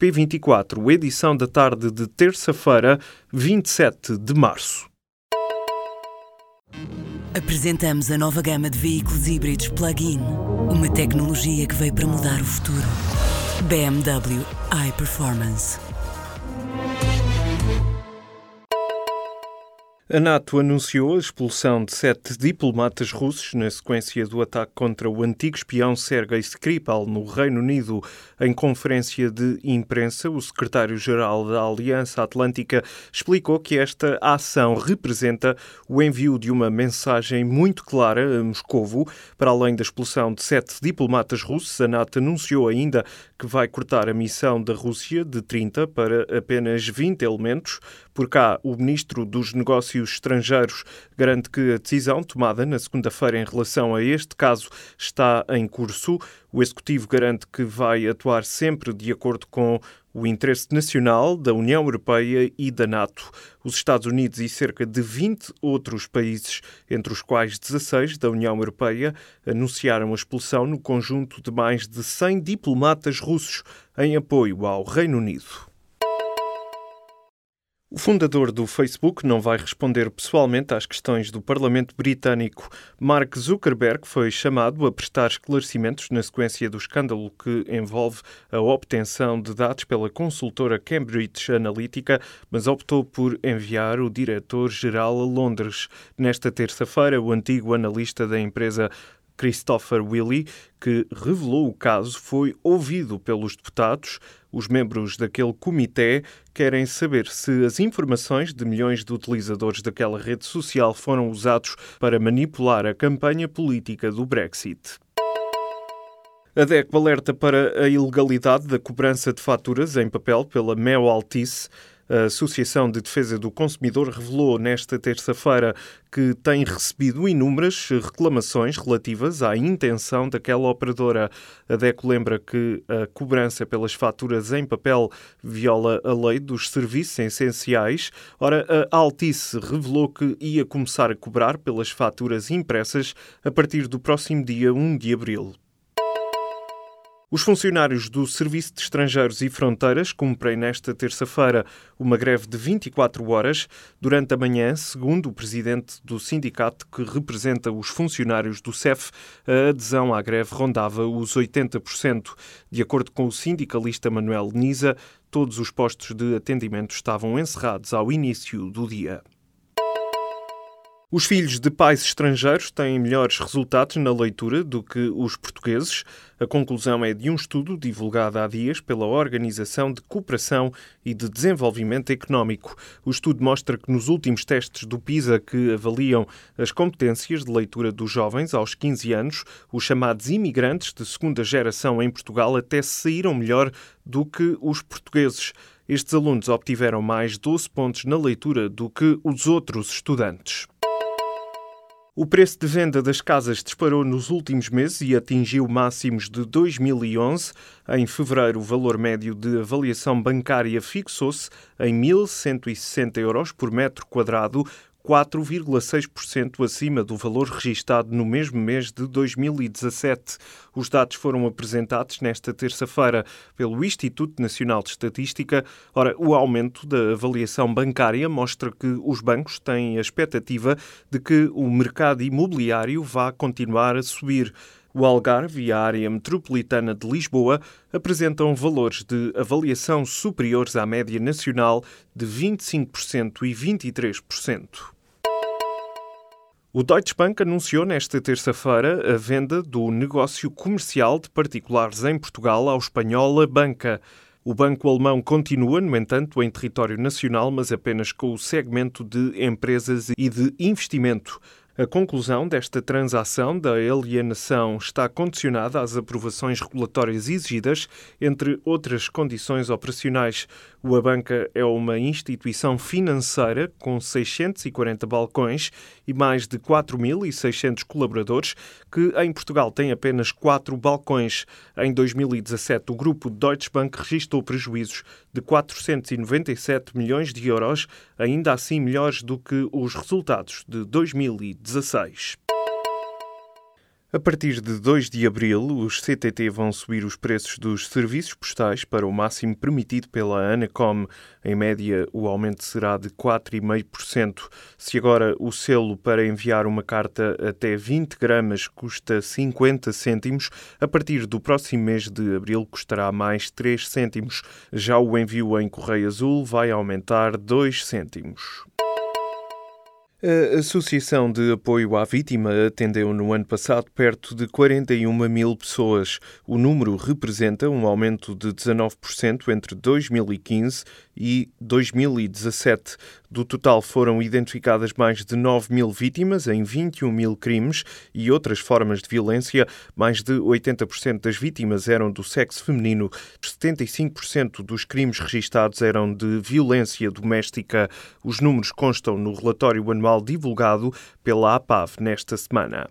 P24, edição da tarde de terça-feira, 27 de março. Apresentamos a nova gama de veículos híbridos plug-in. Uma tecnologia que veio para mudar o futuro. BMW iPerformance. A NATO anunciou a expulsão de sete diplomatas russos na sequência do ataque contra o antigo espião Sergei Skripal no Reino Unido. Em conferência de imprensa, o secretário-geral da Aliança Atlântica explicou que esta ação representa o envio de uma mensagem muito clara a Moscovo. Para além da expulsão de sete diplomatas russos, a NATO anunciou ainda que vai cortar a missão da Rússia de 30 para apenas 20 elementos. Por cá, o ministro dos Negócios Estrangeiros garante que a decisão tomada na segunda-feira em relação a este caso está em curso. O executivo garante que vai atuar sempre de acordo com o interesse nacional da União Europeia e da NATO. Os Estados Unidos e cerca de 20 outros países, entre os quais 16 da União Europeia, anunciaram a expulsão no conjunto de mais de 100 diplomatas russos em apoio ao Reino Unido. O fundador do Facebook não vai responder pessoalmente às questões do Parlamento Britânico. Mark Zuckerberg foi chamado a prestar esclarecimentos na sequência do escândalo que envolve a obtenção de dados pela consultora Cambridge Analytica, mas optou por enviar o diretor-geral a Londres. Nesta terça-feira, o antigo analista da empresa Christopher Willey, que revelou o caso, foi ouvido pelos deputados. Os membros daquele comitê querem saber se as informações de milhões de utilizadores daquela rede social foram usados para manipular a campanha política do Brexit. A DECO alerta para a ilegalidade da cobrança de faturas em papel pela Mel Altice. A Associação de Defesa do Consumidor revelou nesta terça-feira que tem recebido inúmeras reclamações relativas à intenção daquela operadora. A DECO lembra que a cobrança pelas faturas em papel viola a lei dos serviços essenciais. Ora, a Altice revelou que ia começar a cobrar pelas faturas impressas a partir do próximo dia 1 de abril. Os funcionários do Serviço de Estrangeiros e Fronteiras cumprem nesta terça-feira uma greve de 24 horas. Durante a manhã, segundo o presidente do sindicato que representa os funcionários do CEF, a adesão à greve rondava os 80%. De acordo com o sindicalista Manuel Niza, todos os postos de atendimento estavam encerrados ao início do dia. Os filhos de pais estrangeiros têm melhores resultados na leitura do que os portugueses. A conclusão é de um estudo divulgado há dias pela Organização de Cooperação e de Desenvolvimento Económico. O estudo mostra que nos últimos testes do PISA que avaliam as competências de leitura dos jovens aos 15 anos, os chamados imigrantes de segunda geração em Portugal até saíram melhor do que os portugueses. Estes alunos obtiveram mais 12 pontos na leitura do que os outros estudantes. O preço de venda das casas disparou nos últimos meses e atingiu máximos de 2011. Em fevereiro, o valor médio de avaliação bancária fixou-se em 1.160 euros por metro quadrado, 4,6% acima do valor registado no mesmo mês de 2017. Os dados foram apresentados nesta terça-feira pelo Instituto Nacional de Estatística. Ora, o aumento da avaliação bancária mostra que os bancos têm a expectativa de que o mercado imobiliário vá continuar a subir. O Algarve e a área metropolitana de Lisboa apresentam valores de avaliação superiores à média nacional de 25% e 23%. O Deutsche Bank anunciou nesta terça-feira a venda do negócio comercial de particulares em Portugal ao espanhol Banca. O banco alemão continua, no entanto, em território nacional, mas apenas com o segmento de empresas e de investimento. A conclusão desta transação da alienação está condicionada às aprovações regulatórias exigidas, entre outras condições operacionais. O Abanca é uma instituição financeira com 640 balcões e mais de 4.600 colaboradores, que em Portugal tem apenas 4 balcões. Em 2017, o grupo Deutsche Bank registrou prejuízos de 497 milhões de euros, ainda assim melhores do que os resultados de 2017. 16. A partir de 2 de abril, os CTT vão subir os preços dos serviços postais para o máximo permitido pela Anacom. Em média, o aumento será de 4,5%. Se agora o selo para enviar uma carta até 20 gramas custa 50 cêntimos, a partir do próximo mês de abril custará mais 3 cêntimos. Já o envio em correio azul vai aumentar 2 cêntimos. A Associação de Apoio à Vítima atendeu no ano passado perto de 41 mil pessoas. O número representa um aumento de 19% entre 2015 e 2017. Do total foram identificadas mais de 9 mil vítimas em 21 mil crimes e outras formas de violência. Mais de 80% das vítimas eram do sexo feminino. 75% dos crimes registados eram de violência doméstica. Os números constam no relatório anual divulgado pela APAV nesta semana.